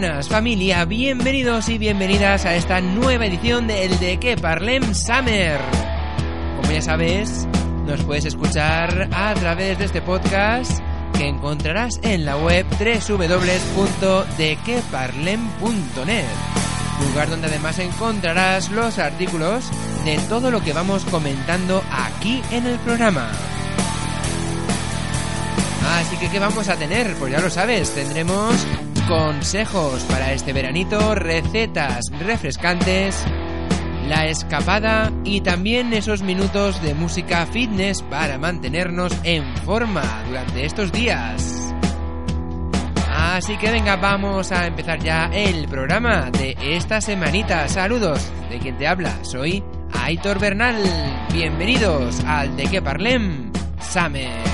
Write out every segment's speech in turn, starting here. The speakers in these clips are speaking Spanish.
buenas familia, bienvenidos y bienvenidas a esta nueva edición del De Que Parlem Summer. Como ya sabes, nos puedes escuchar a través de este podcast que encontrarás en la web www.dequeparlem.net, lugar donde además encontrarás los artículos de todo lo que vamos comentando aquí en el programa. Así que, ¿qué vamos a tener? Pues ya lo sabes, tendremos consejos para este veranito, recetas refrescantes, la escapada y también esos minutos de música fitness para mantenernos en forma durante estos días. Así que venga, vamos a empezar ya el programa de esta semanita. Saludos de quien te habla, soy Aitor Bernal. Bienvenidos al De Que Parlem Summer.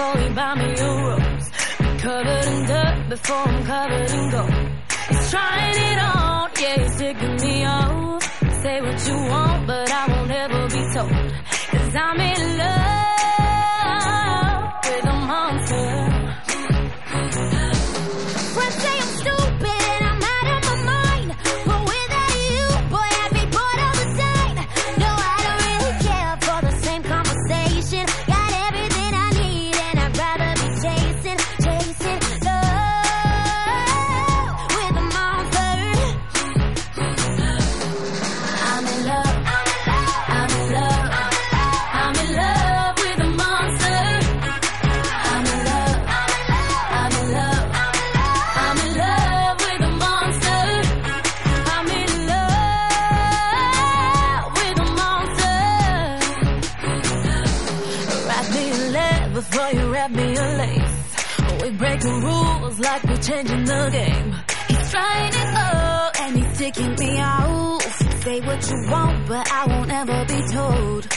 Before you buy me a rose. Be covered in dirt before I'm covered in gold. He's trying it on, yeah, he's taking me off. Say what you want, but I won't ever be told. Cause I'm in love changing the game. He's trying it all and he's taking me out. Say what you want, but I won't ever be told.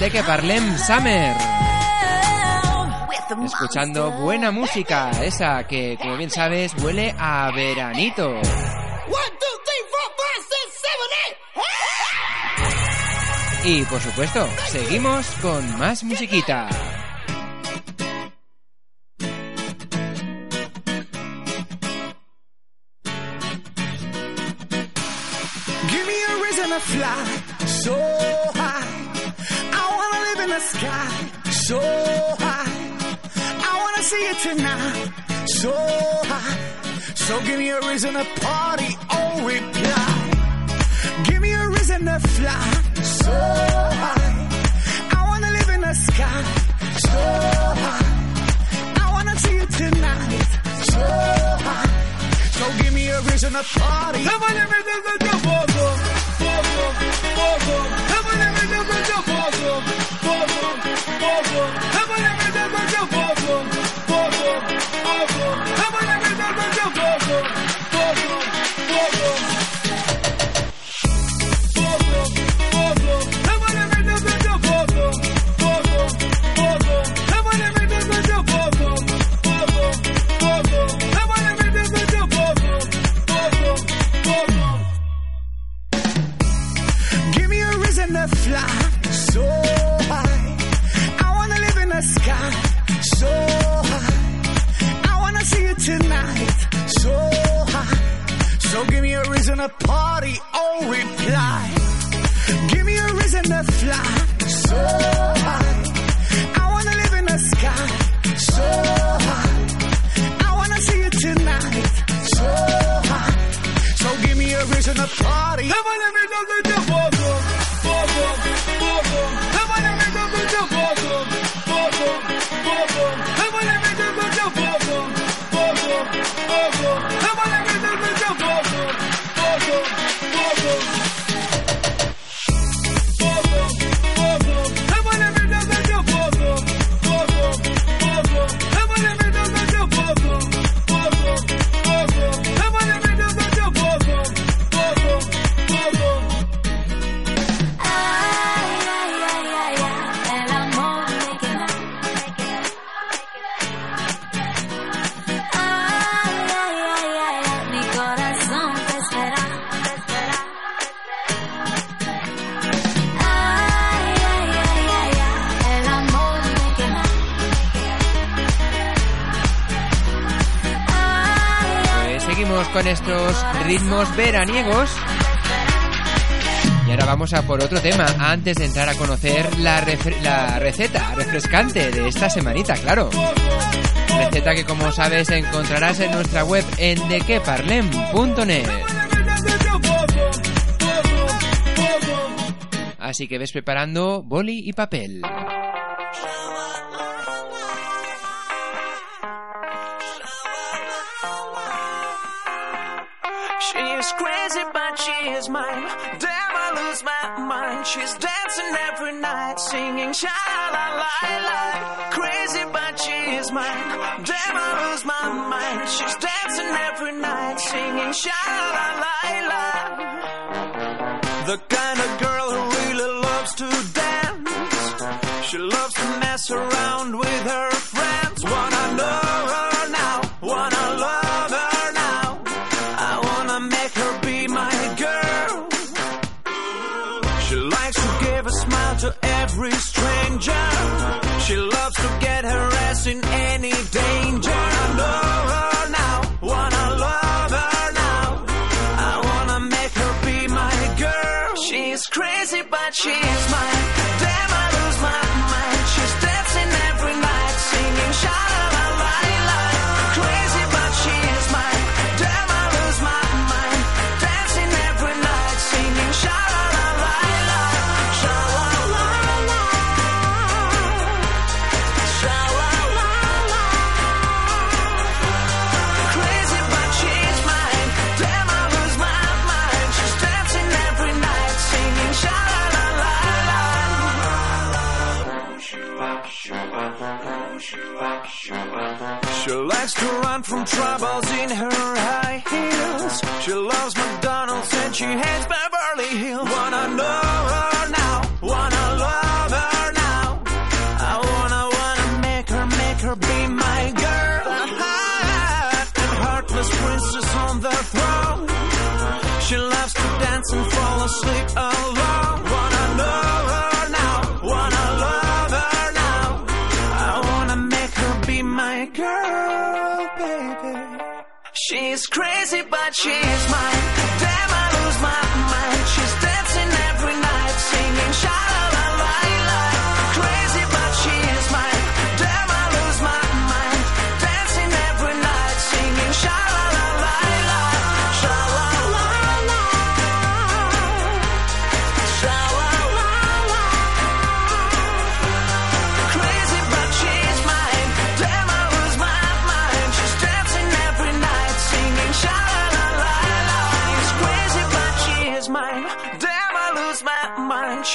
De que Parlem Summer. Escuchando buena música, esa que, como bien sabes, huele a veranito. Y por supuesto, seguimos con más musiquita. sky so high. I wanna see it tonight so high. So give me a reason to party Oh, reply. Give me a reason to fly so high. I wanna live in the sky so high. I wanna see it tonight so high. So give me a reason to party. Come on, let me do the double. Come on, let me do the double. Bozo, Bozo. veraniegos. Y ahora vamos a por otro tema, antes de entrar a conocer la, la receta refrescante de esta semanita, claro. Receta que como sabes encontrarás en nuestra web en dequeparlem.net. Así que ves preparando boli y papel. blows my mind. She's dancing every night, singing sha la la la. Crazy, but she is mine. Damn, I lose my mind. She's dancing every night, singing sha la la la. The kind of girl who really loves to dance. She loves to mess around with her friends. What I know to every stranger. She loves to get her ass in any danger. I know her now, wanna love her now. I wanna make her be my girl. She's crazy, but she's my She likes to run from troubles in her high heels. She loves McDonald's and she hates Beverly Hills. Wanna know her now, wanna love her now. I wanna, wanna make her, make her be my girl. And heartless princess on the throne. She loves to dance and fall asleep alone. changed my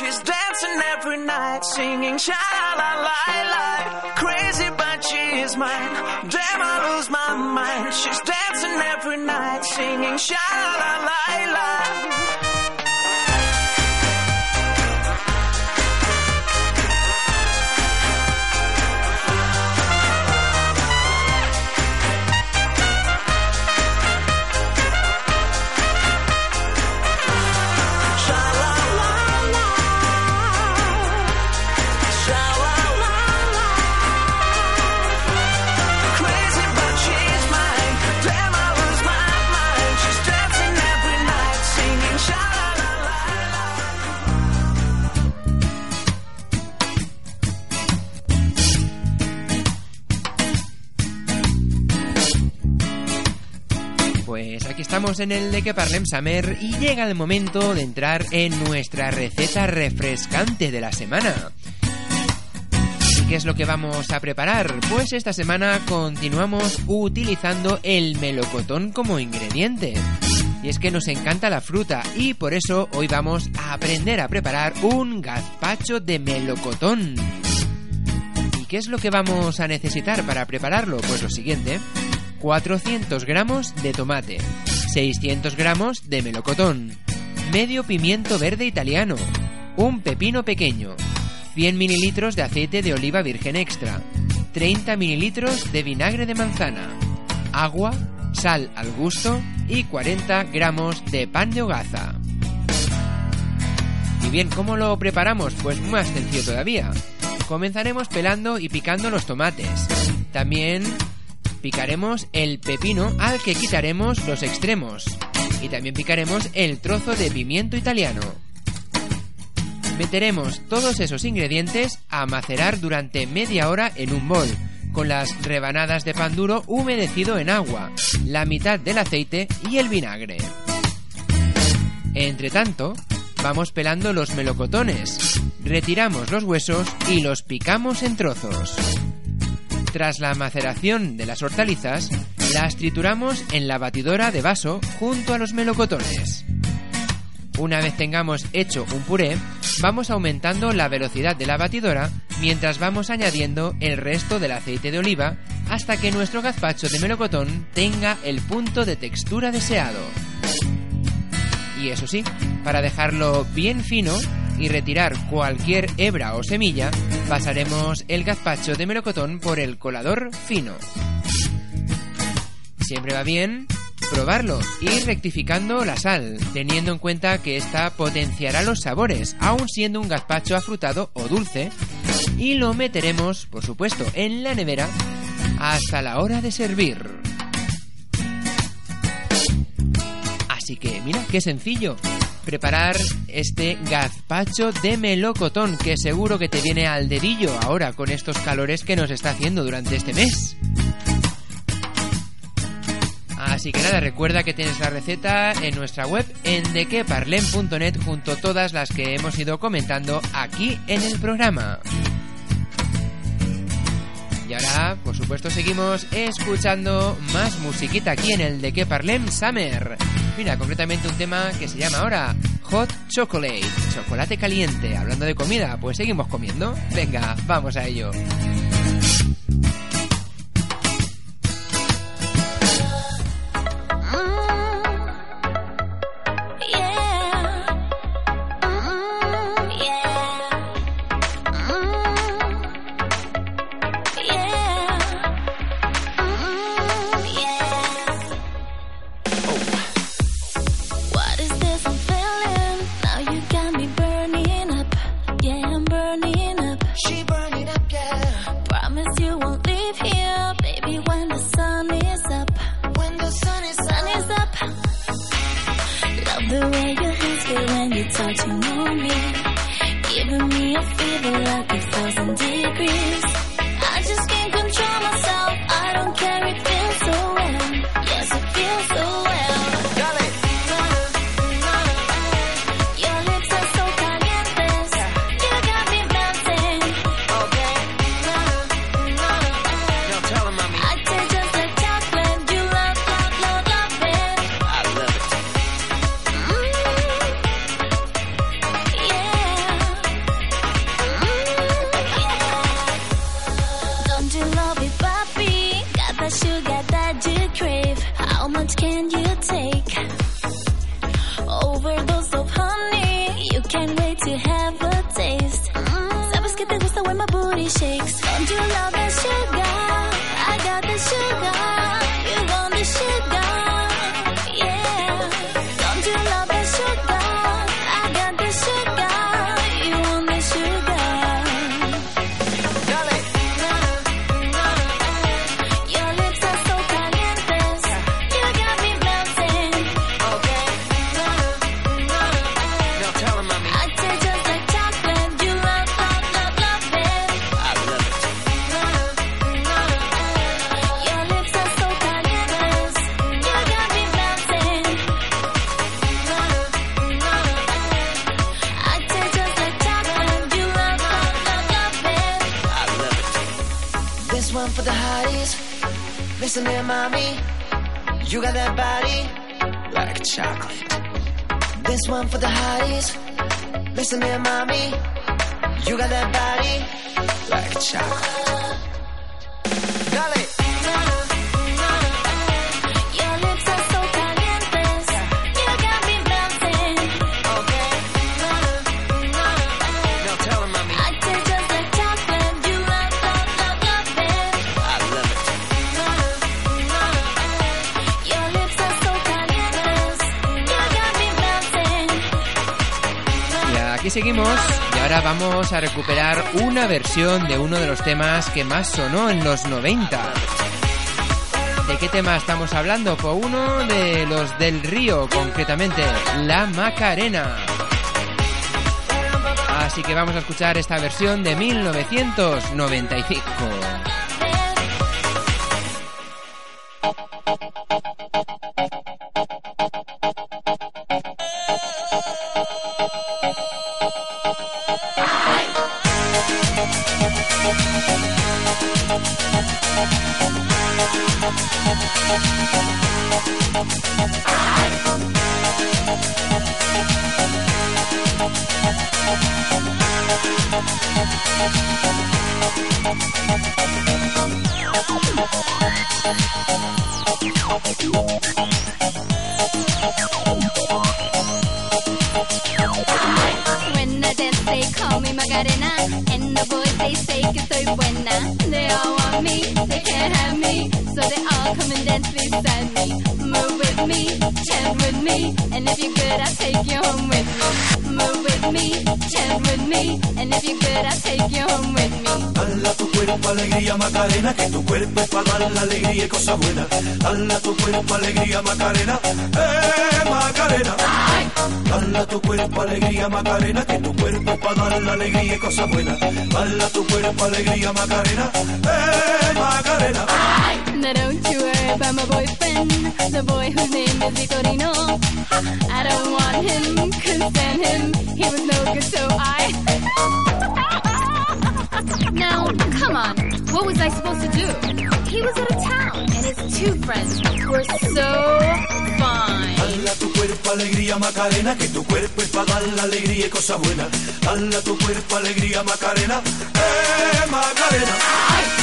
She's dancing every night, singing sha la la la. Crazy, but she is mine. Damn, I lose my mind. She's dancing every night, singing sha la la la. Estamos en el de que Parlem Summer y llega el momento de entrar en nuestra receta refrescante de la semana. ¿Y qué es lo que vamos a preparar? Pues esta semana continuamos utilizando el melocotón como ingrediente. Y es que nos encanta la fruta y por eso hoy vamos a aprender a preparar un gazpacho de melocotón. ¿Y qué es lo que vamos a necesitar para prepararlo? Pues lo siguiente. 400 gramos de tomate, 600 gramos de melocotón, medio pimiento verde italiano, un pepino pequeño, 100 mililitros de aceite de oliva virgen extra, 30 mililitros de vinagre de manzana, agua, sal al gusto y 40 gramos de pan de hogaza. Y bien, ¿cómo lo preparamos? Pues más sencillo todavía. Comenzaremos pelando y picando los tomates. También picaremos el pepino al que quitaremos los extremos. Y también picaremos el trozo de pimiento italiano. Meteremos todos esos ingredientes a macerar durante media hora en un bol, con las rebanadas de pan duro humedecido en agua, la mitad del aceite y el vinagre. Entre tanto, vamos pelando los melocotones, retiramos los huesos y los picamos en trozos. Tras la maceración de las hortalizas, las trituramos en la batidora de vaso junto a los melocotones. Una vez tengamos hecho un puré, vamos aumentando la velocidad de la batidora mientras vamos añadiendo el resto del aceite de oliva hasta que nuestro gazpacho de melocotón tenga el punto de textura deseado. Y eso sí, para dejarlo bien fino y retirar cualquier hebra o semilla, pasaremos el gazpacho de melocotón por el colador fino. Siempre va bien probarlo y rectificando la sal, teniendo en cuenta que esta potenciará los sabores, aun siendo un gazpacho afrutado o dulce, y lo meteremos, por supuesto, en la nevera hasta la hora de servir. Así que mira, qué sencillo. Preparar este gazpacho de melocotón que seguro que te viene al dedillo ahora con estos calores que nos está haciendo durante este mes. Así que nada, recuerda que tienes la receta en nuestra web en dequeparlem.net junto a todas las que hemos ido comentando aquí en el programa. Y ahora, por supuesto, seguimos escuchando más musiquita aquí en el de que Parlem Summer. Mira, concretamente un tema que se llama ahora Hot Chocolate, chocolate caliente. Hablando de comida, pues seguimos comiendo. Venga, vamos a ello. This one for the hotties. Listen here, mommy. You got that body like chocolate. Dale. Seguimos y ahora vamos a recuperar una versión de uno de los temas que más sonó en los 90. ¿De qué tema estamos hablando? Pues uno de los del río, concretamente, La Macarena. Así que vamos a escuchar esta versión de 1995. Macarena. And the boys, they say que soy buena. They all want me, they can't have me. So they all come and dance beside me. Move with me, chant with me. And if you're good, I'll take you home with me. Move with me, chant with me. And if you're good, I'll take you home with me. Dala tu cuerpo alegría Macarena, que tu cuerpo es para dar la alegría y cosas buenas. Dala tu cuerpo alegría Macarena, eh Macarena. Dala tu cuerpo alegría Macarena, que tu cuerpo es para dar la alegría y cosas buenas. Dala tu cuerpo alegría Macarena, eh Macarena. Now don't you about my boyfriend, the boy whose name is Vitorino. I don't want him, couldn't stand him, he was no good, so I. now, come on, what was I supposed to do? He was out of town, and his two friends were so fine. Tu cuerpo alegría Macarena, que tu cuerpo es para dar alegría y tu cuerpo alegría Macarena, eh Macarena.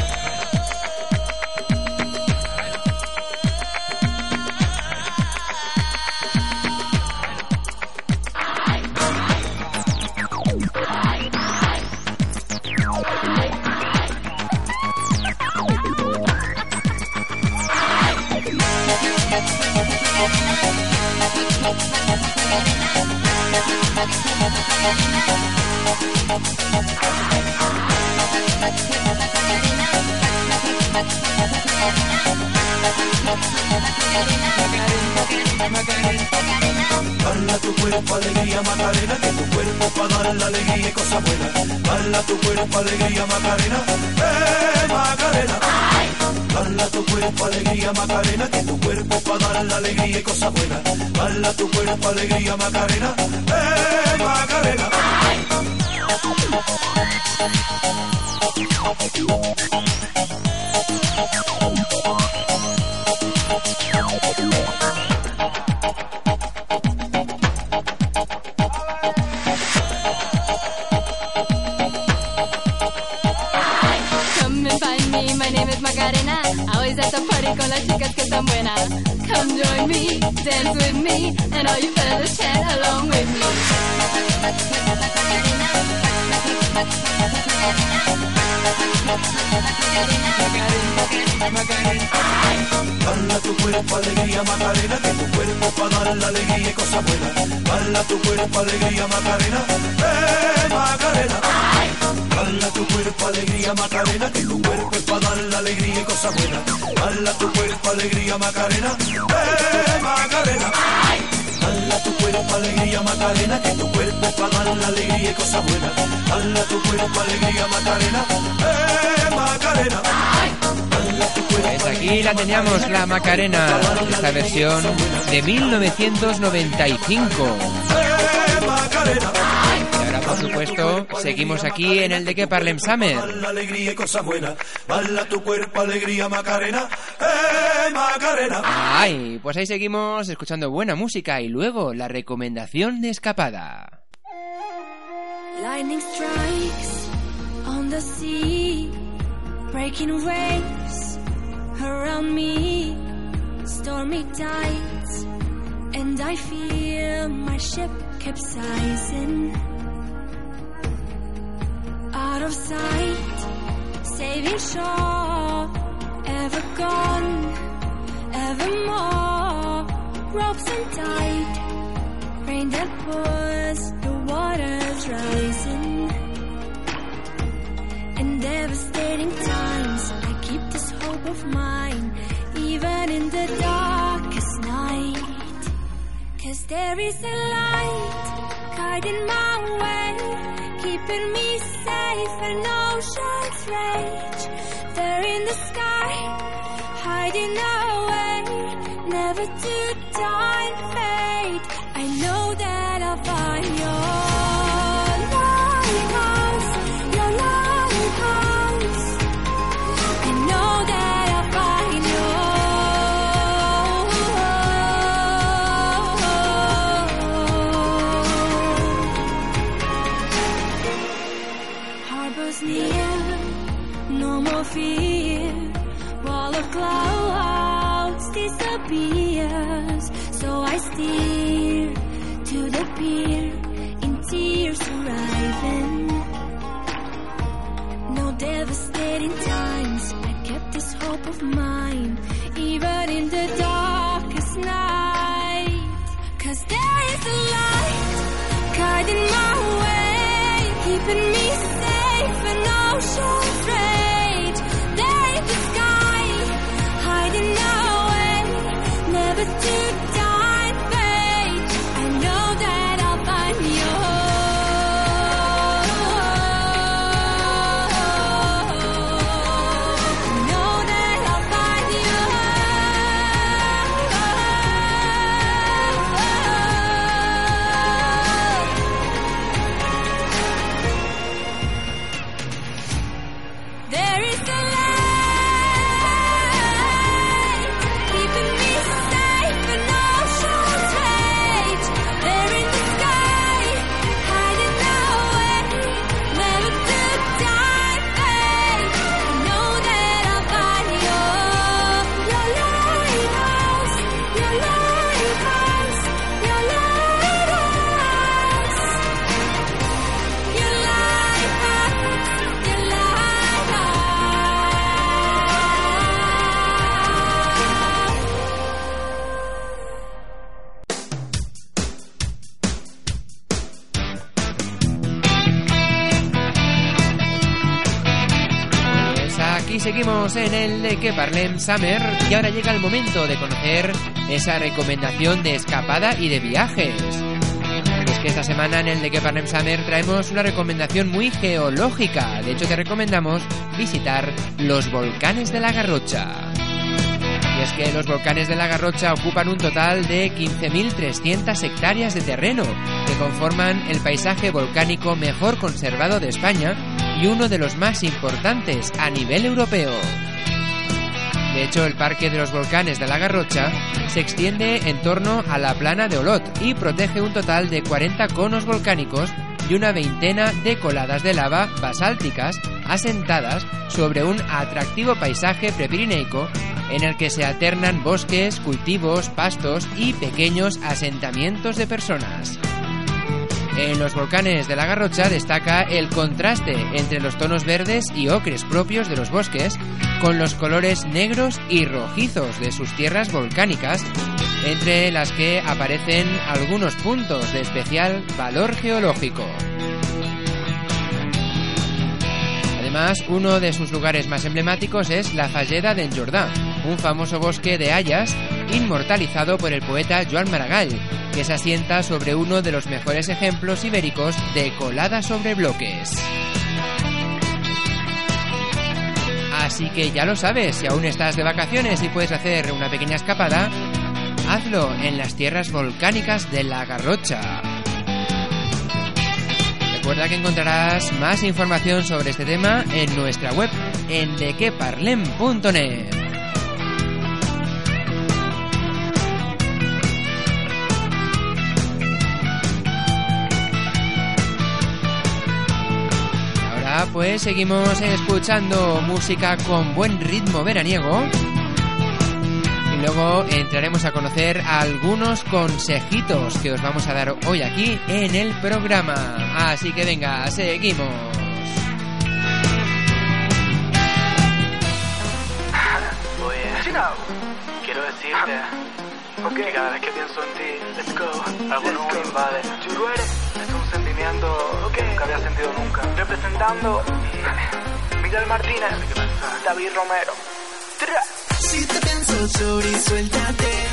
Dala tu cuerpo alegría Macarena, que tu cuerpo para dar la alegría y cosas buenas. Dala tu cuerpo alegría Macarena, eh Macarena. Dala tu cuerpo alegría Macarena, que tu cuerpo para dar la alegría y cosas buenas. Dala tu cuerpo alegría Macarena, eh Macarena. Dance with me, and all you fellas chat along with me. Bala tu cuerpo, alegría, Macarena, que tu cuerpo para dar la alegría y cosas buenas. Bala tu cuerpo, alegría, Macarena, eh, Macarena. Bala tu cuerpo, alegría, Macarena, que tu cuerpo es para dar la alegría y cosas buenas. Bala tu cuerpo, alegría, Macarena, eh, Macarena. Bala tu cuerpo, alegría, Macarena, que tu cuerpo es para dar la alegría y cosas buenas. Bala tu cuerpo, alegría, Macarena, eh, Macarena. Pues aquí la teníamos, la Macarena, esta versión de 1995. eh, Macarena. Supuesto, seguimos aquí en el de que Parlem Summer. la alegría y cosas buenas. Bala tu cuerpo, alegría, Macarena. ¡Eh, Macarena! Ay, pues ahí seguimos escuchando buena música y luego la recomendación de escapada. Lightning strikes on the sea, breaking waves around me, stormy tides, and I feel my ship capsizing. Out of sight, saving shore, ever gone, evermore, ropes untied rain that pours, the waters rising. In devastating times, I keep this hope of mine, even in the darkest night. Cause there is a light guiding my way, keeping me safe in ocean's rage. There in the sky, hiding seguimos en el de que Parlem Summer y ahora llega el momento de conocer esa recomendación de escapada y de viajes. Es que esta semana en el de que Parlem Summer traemos una recomendación muy geológica. De hecho, te recomendamos visitar los volcanes de la Garrocha. Y es que los volcanes de la Garrocha ocupan un total de 15.300 hectáreas de terreno, que conforman el paisaje volcánico mejor conservado de España y uno de los más importantes a nivel europeo. De hecho, el Parque de los Volcanes de la Garrocha se extiende en torno a la plana de Olot y protege un total de 40 conos volcánicos y una veintena de coladas de lava basálticas asentadas sobre un atractivo paisaje prepirineico en el que se alternan bosques, cultivos, pastos y pequeños asentamientos de personas. En los volcanes de la Garrocha destaca el contraste entre los tonos verdes y ocres propios de los bosques con los colores negros y rojizos de sus tierras volcánicas, entre las que aparecen algunos puntos de especial valor geológico. Además, uno de sus lugares más emblemáticos es la Falleda de Jordà, un famoso bosque de hayas inmortalizado por el poeta Joan Maragall, que se asienta sobre uno de los mejores ejemplos ibéricos de colada sobre bloques. Así que ya lo sabes, si aún estás de vacaciones y puedes hacer una pequeña escapada, hazlo en las tierras volcánicas de la Garrocha. Recuerda que encontrarás más información sobre este tema en nuestra web en dequeparlem.net. Pues seguimos escuchando música con buen ritmo veraniego y luego entraremos a conocer algunos consejitos que os vamos a dar hoy aquí en el programa. Así que venga, seguimos. Quiero decirte que cada vez que pienso en ti, let's go, algo nuevo invade. Es un sentimiento que nunca había sentido nunca. Representando Miguel Martínez, David Romero. Si te pienso, sorry, suéltate.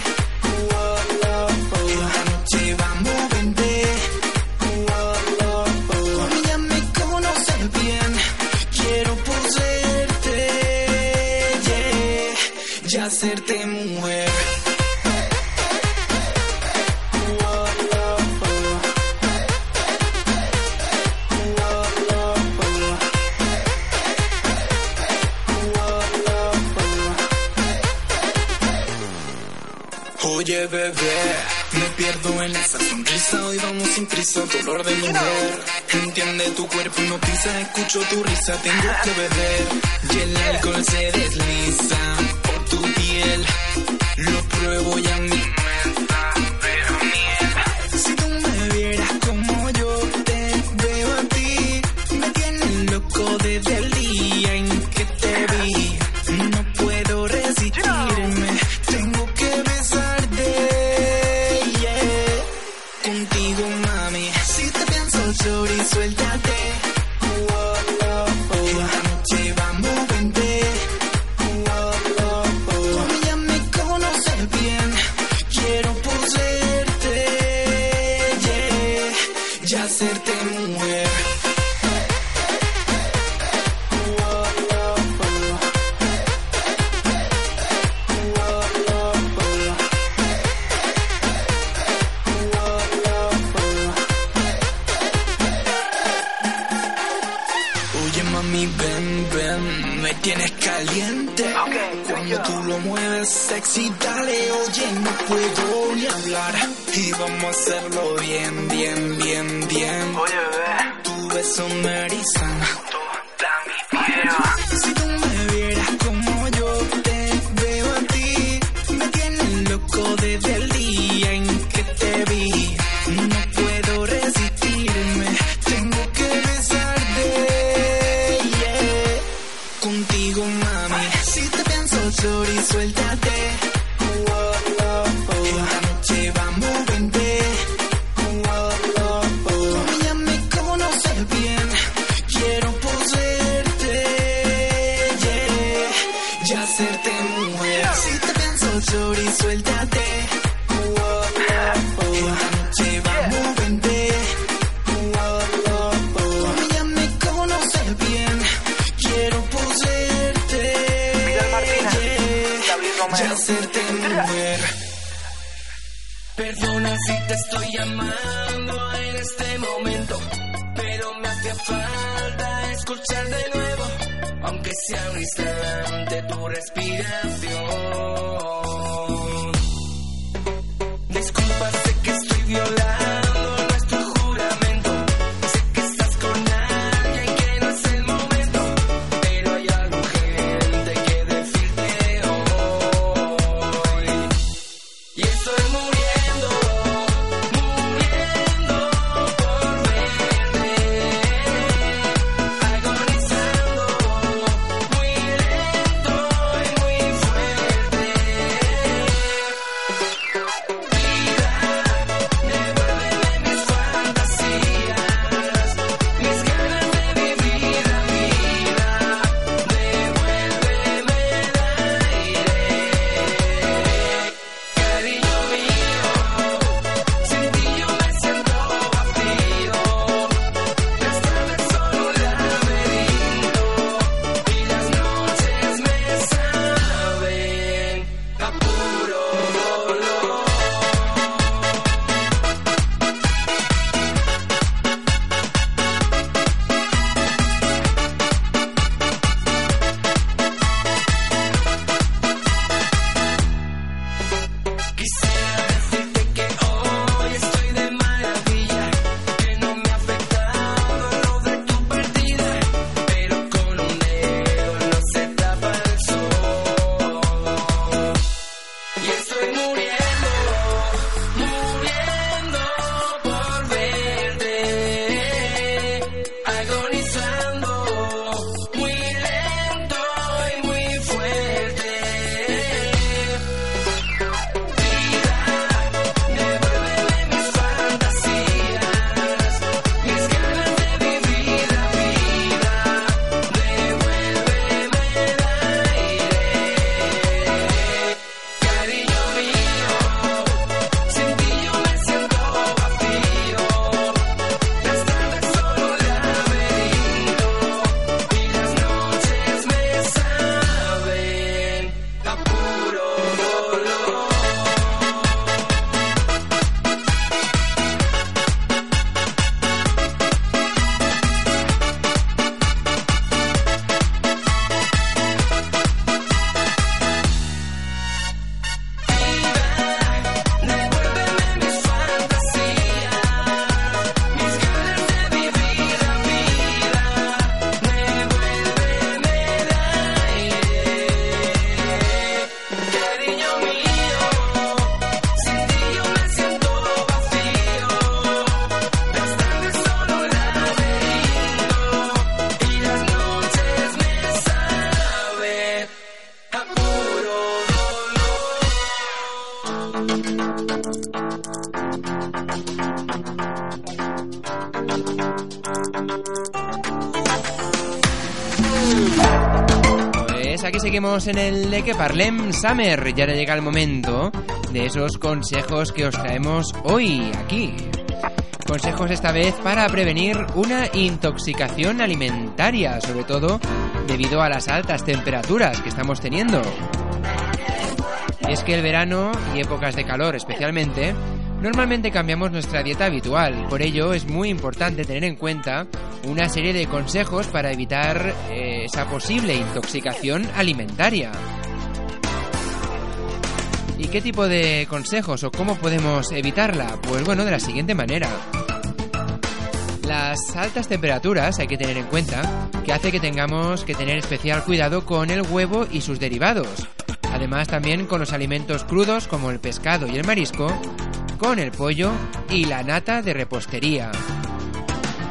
En esa sonrisa, hoy vamos sin prisa, dolor de mujer. Entiende tu cuerpo, no pisa, escucho tu risa, tengo que beber. Y el alcohol se desliza por tu piel, lo pruebo y a mí tienes caliente. Cuando tú lo mueves sexy, dale, oye, no puedo ni hablar. Y vamos a hacerlo bien, bien, bien, bien. Oye, bebé, Tu beso me erizan. Respiración. En el de que parlem Summer. Ya llega el momento de esos consejos que os traemos hoy aquí. Consejos esta vez para prevenir una intoxicación alimentaria, sobre todo debido a las altas temperaturas que estamos teniendo. Es que el verano y épocas de calor especialmente, normalmente cambiamos nuestra dieta habitual. Por ello es muy importante tener en cuenta una serie de consejos para evitar eh, esa posible intoxicación alimentaria. ¿Y qué tipo de consejos o cómo podemos evitarla? Pues bueno, de la siguiente manera. Las altas temperaturas hay que tener en cuenta que hace que tengamos que tener especial cuidado con el huevo y sus derivados. Además también con los alimentos crudos como el pescado y el marisco, con el pollo y la nata de repostería.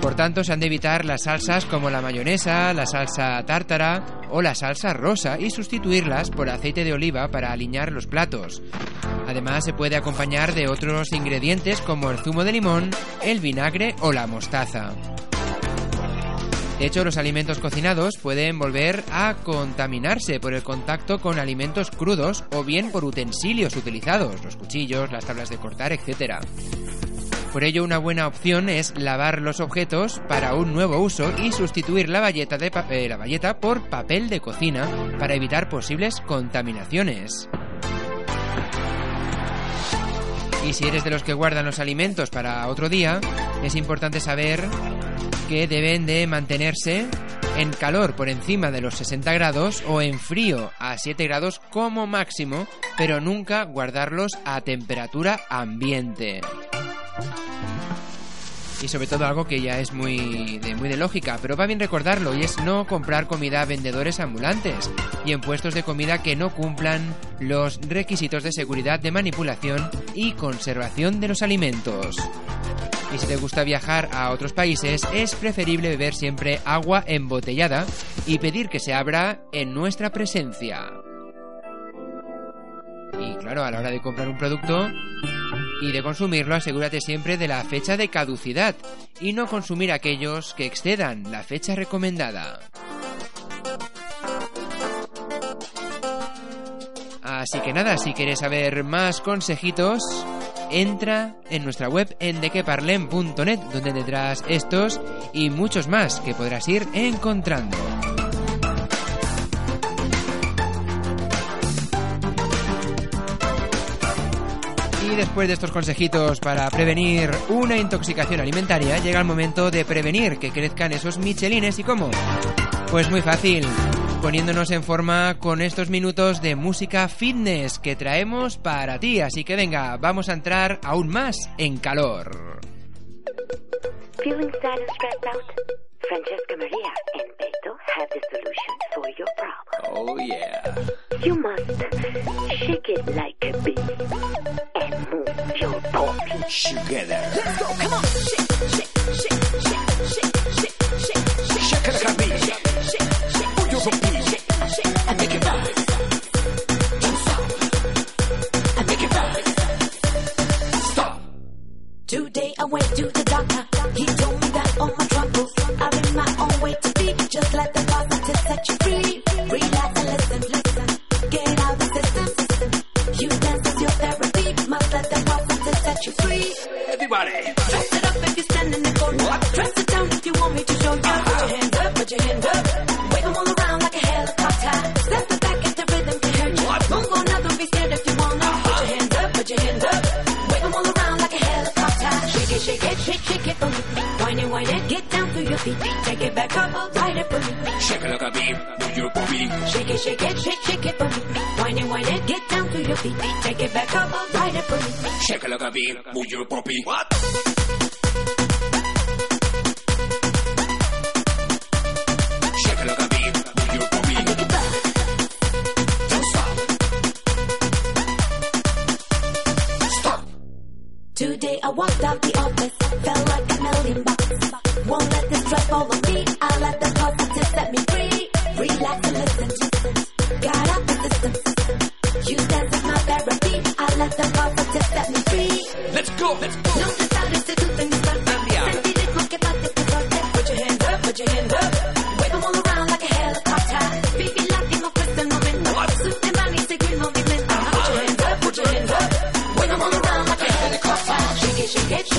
Por tanto, se han de evitar las salsas como la mayonesa, la salsa tártara o la salsa rosa y sustituirlas por aceite de oliva para alinear los platos. Además, se puede acompañar de otros ingredientes como el zumo de limón, el vinagre o la mostaza. De hecho, los alimentos cocinados pueden volver a contaminarse por el contacto con alimentos crudos o bien por utensilios utilizados, los cuchillos, las tablas de cortar, etc. Por ello, una buena opción es lavar los objetos para un nuevo uso y sustituir la bayeta, de eh, la bayeta por papel de cocina para evitar posibles contaminaciones. Y si eres de los que guardan los alimentos para otro día, es importante saber que deben de mantenerse en calor por encima de los 60 grados o en frío a 7 grados como máximo, pero nunca guardarlos a temperatura ambiente. Y sobre todo algo que ya es muy de, muy de lógica, pero va bien recordarlo, y es no comprar comida a vendedores ambulantes y en puestos de comida que no cumplan los requisitos de seguridad de manipulación y conservación de los alimentos. Y si te gusta viajar a otros países, es preferible beber siempre agua embotellada y pedir que se abra en nuestra presencia. Y claro, a la hora de comprar un producto y de consumirlo, asegúrate siempre de la fecha de caducidad y no consumir aquellos que excedan la fecha recomendada. Así que nada, si quieres saber más consejitos, entra en nuestra web en dequeparlem.net donde tendrás estos y muchos más que podrás ir encontrando. Y después de estos consejitos para prevenir una intoxicación alimentaria, llega el momento de prevenir que crezcan esos michelines. ¿Y cómo? Pues muy fácil, poniéndonos en forma con estos minutos de música fitness que traemos para ti. Así que venga, vamos a entrar aún más en calor. Feeling sad and stressed out? Francesca Maria and Beto have the solution for your problem. Oh yeah. You must shake it like a bee and move your body. Today I move your puppy. What?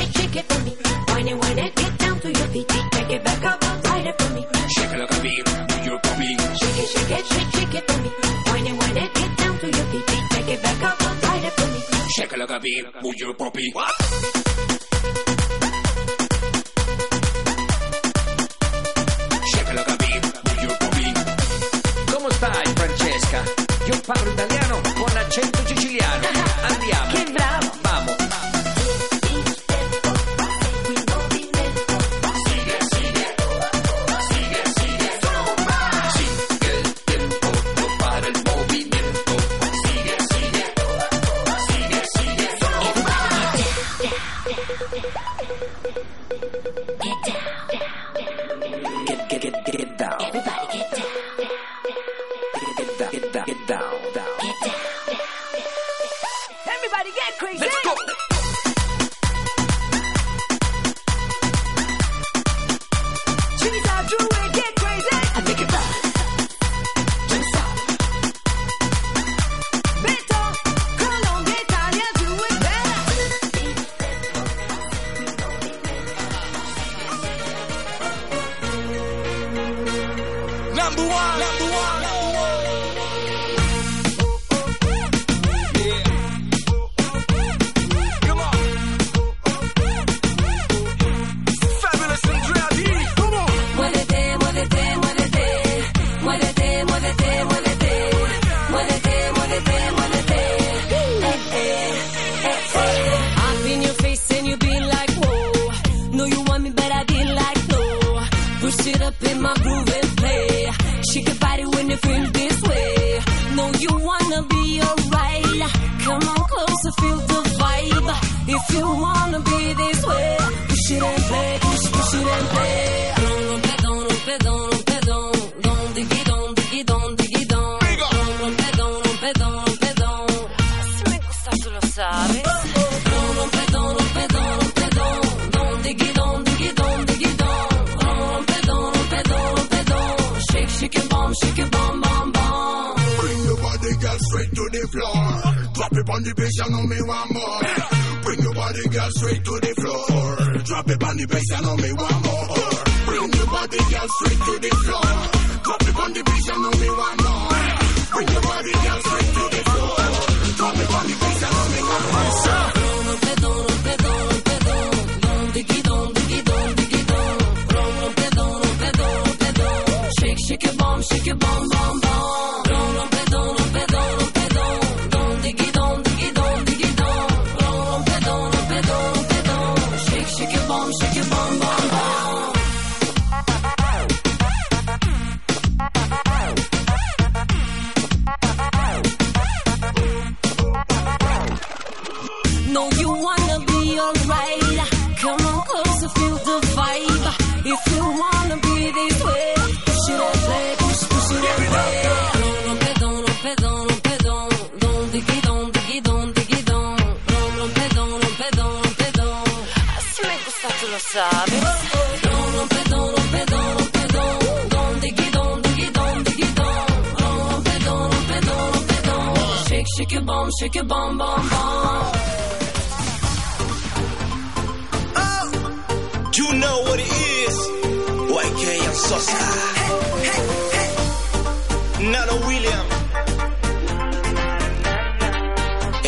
shake, it for me. Down to your feet. Take it back up, it for me. Shake it like a. Shake it, shake it, shake, shake it for me. Down to your feet. ¿Cómo estás, Francesca? Yo parlo on the bass, you know me want more. Bring your body, girl, straight to the floor. Drop it on the bass, you know me want more. Bring your body, girl, straight to the floor. Drop it on the bass, you know me want more. Bring your body, girl, straight to the floor. sabes. Shake your bum, shake your bum, bum, bum. Oh, you know what it is. YK and Sosa. Hey, hey, hey. Nano William.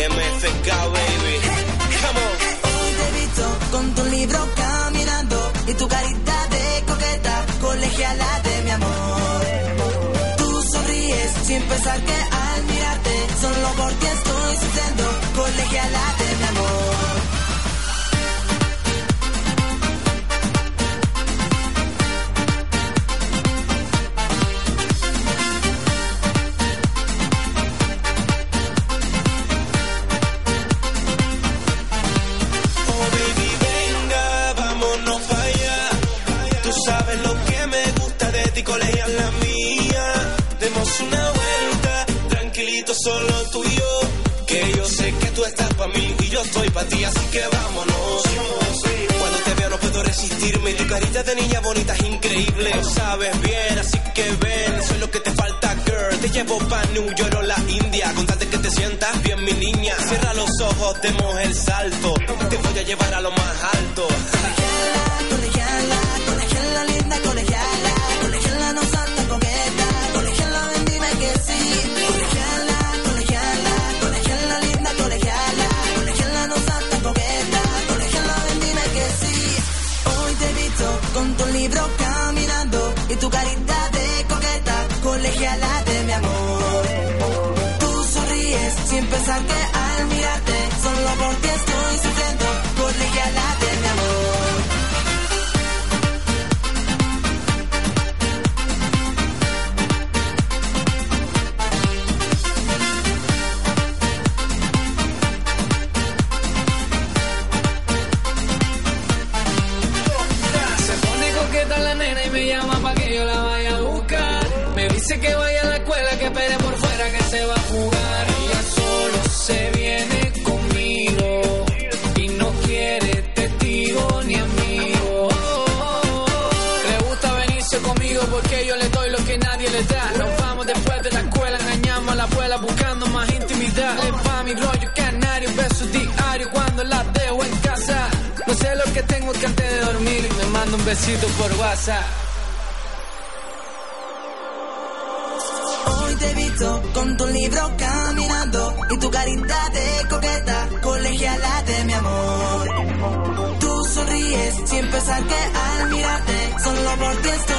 MFK, baby. Come on. Oh, debito con tu libro. Tu carita de coqueta, colegiala de mi amor. Tú sonríes sin pensar que yo estoy para ti, así que vámonos. Cuando te veo no puedo resistirme, tu carita de niña bonita es increíble, lo sabes bien, así que ven, soy lo que te falta, girl. Te llevo pa' New York o la India, contate que te sientas bien, mi niña. Cierra los ojos, demos el salto. besito por WhatsApp. Hoy te he visto con tu libro caminando y tu carita de coqueta, colegiala de mi amor. Tú sonríes sin pensar que al mirarte solo porque estás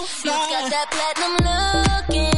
You got that platinum lookin'.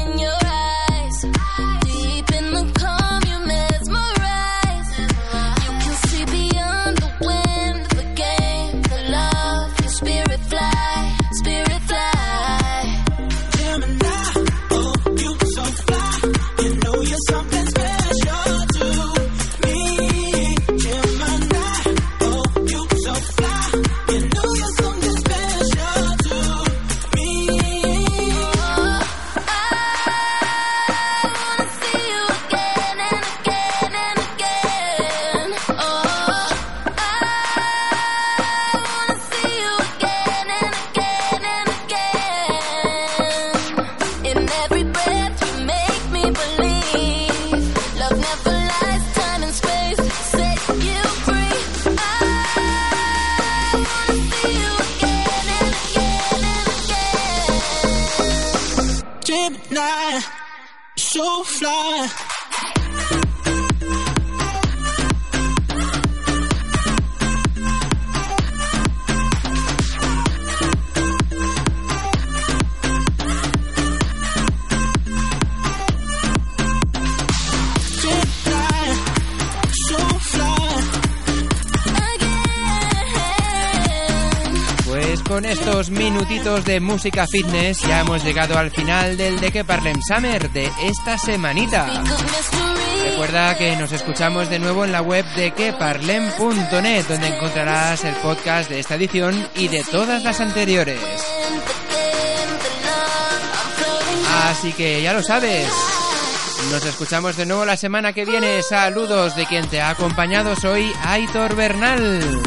estos minutitos de música fitness ya hemos llegado al final del De que Parlem Summer de esta semanita. Recuerda que nos escuchamos de nuevo en la web de queparlem.net donde encontrarás el podcast de esta edición y de todas las anteriores. Así que ya lo sabes. Nos escuchamos de nuevo la semana que viene. Saludos de quien te ha acompañado. Soy Aitor Bernal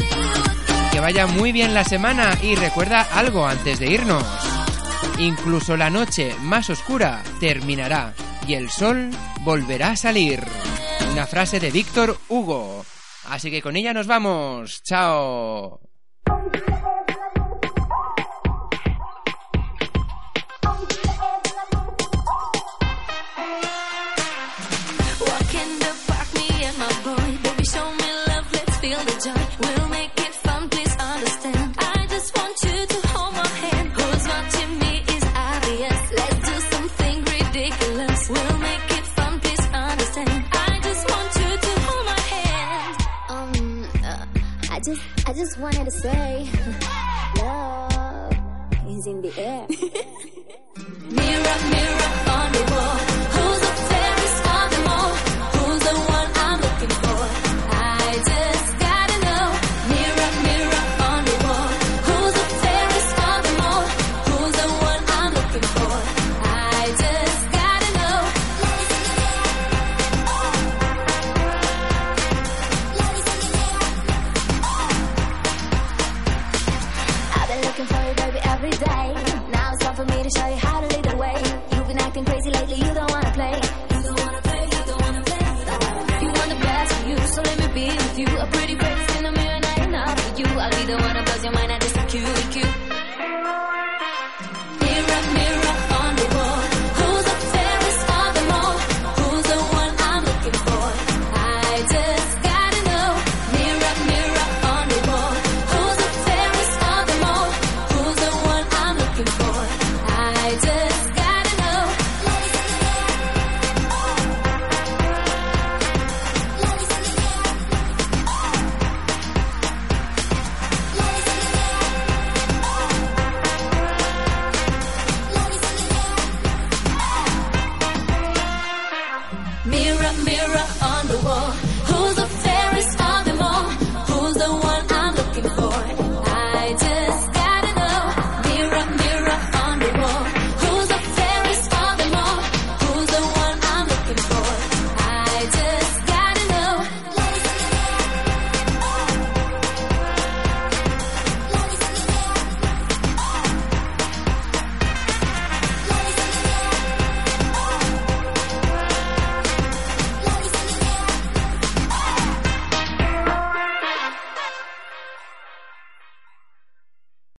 que vaya muy bien la semana y recuerda algo antes de irnos. Incluso la noche más oscura terminará y el sol volverá a salir. Una frase de Víctor Hugo. Así que con ella nos vamos. Chao. just wanted to say, love is in the air.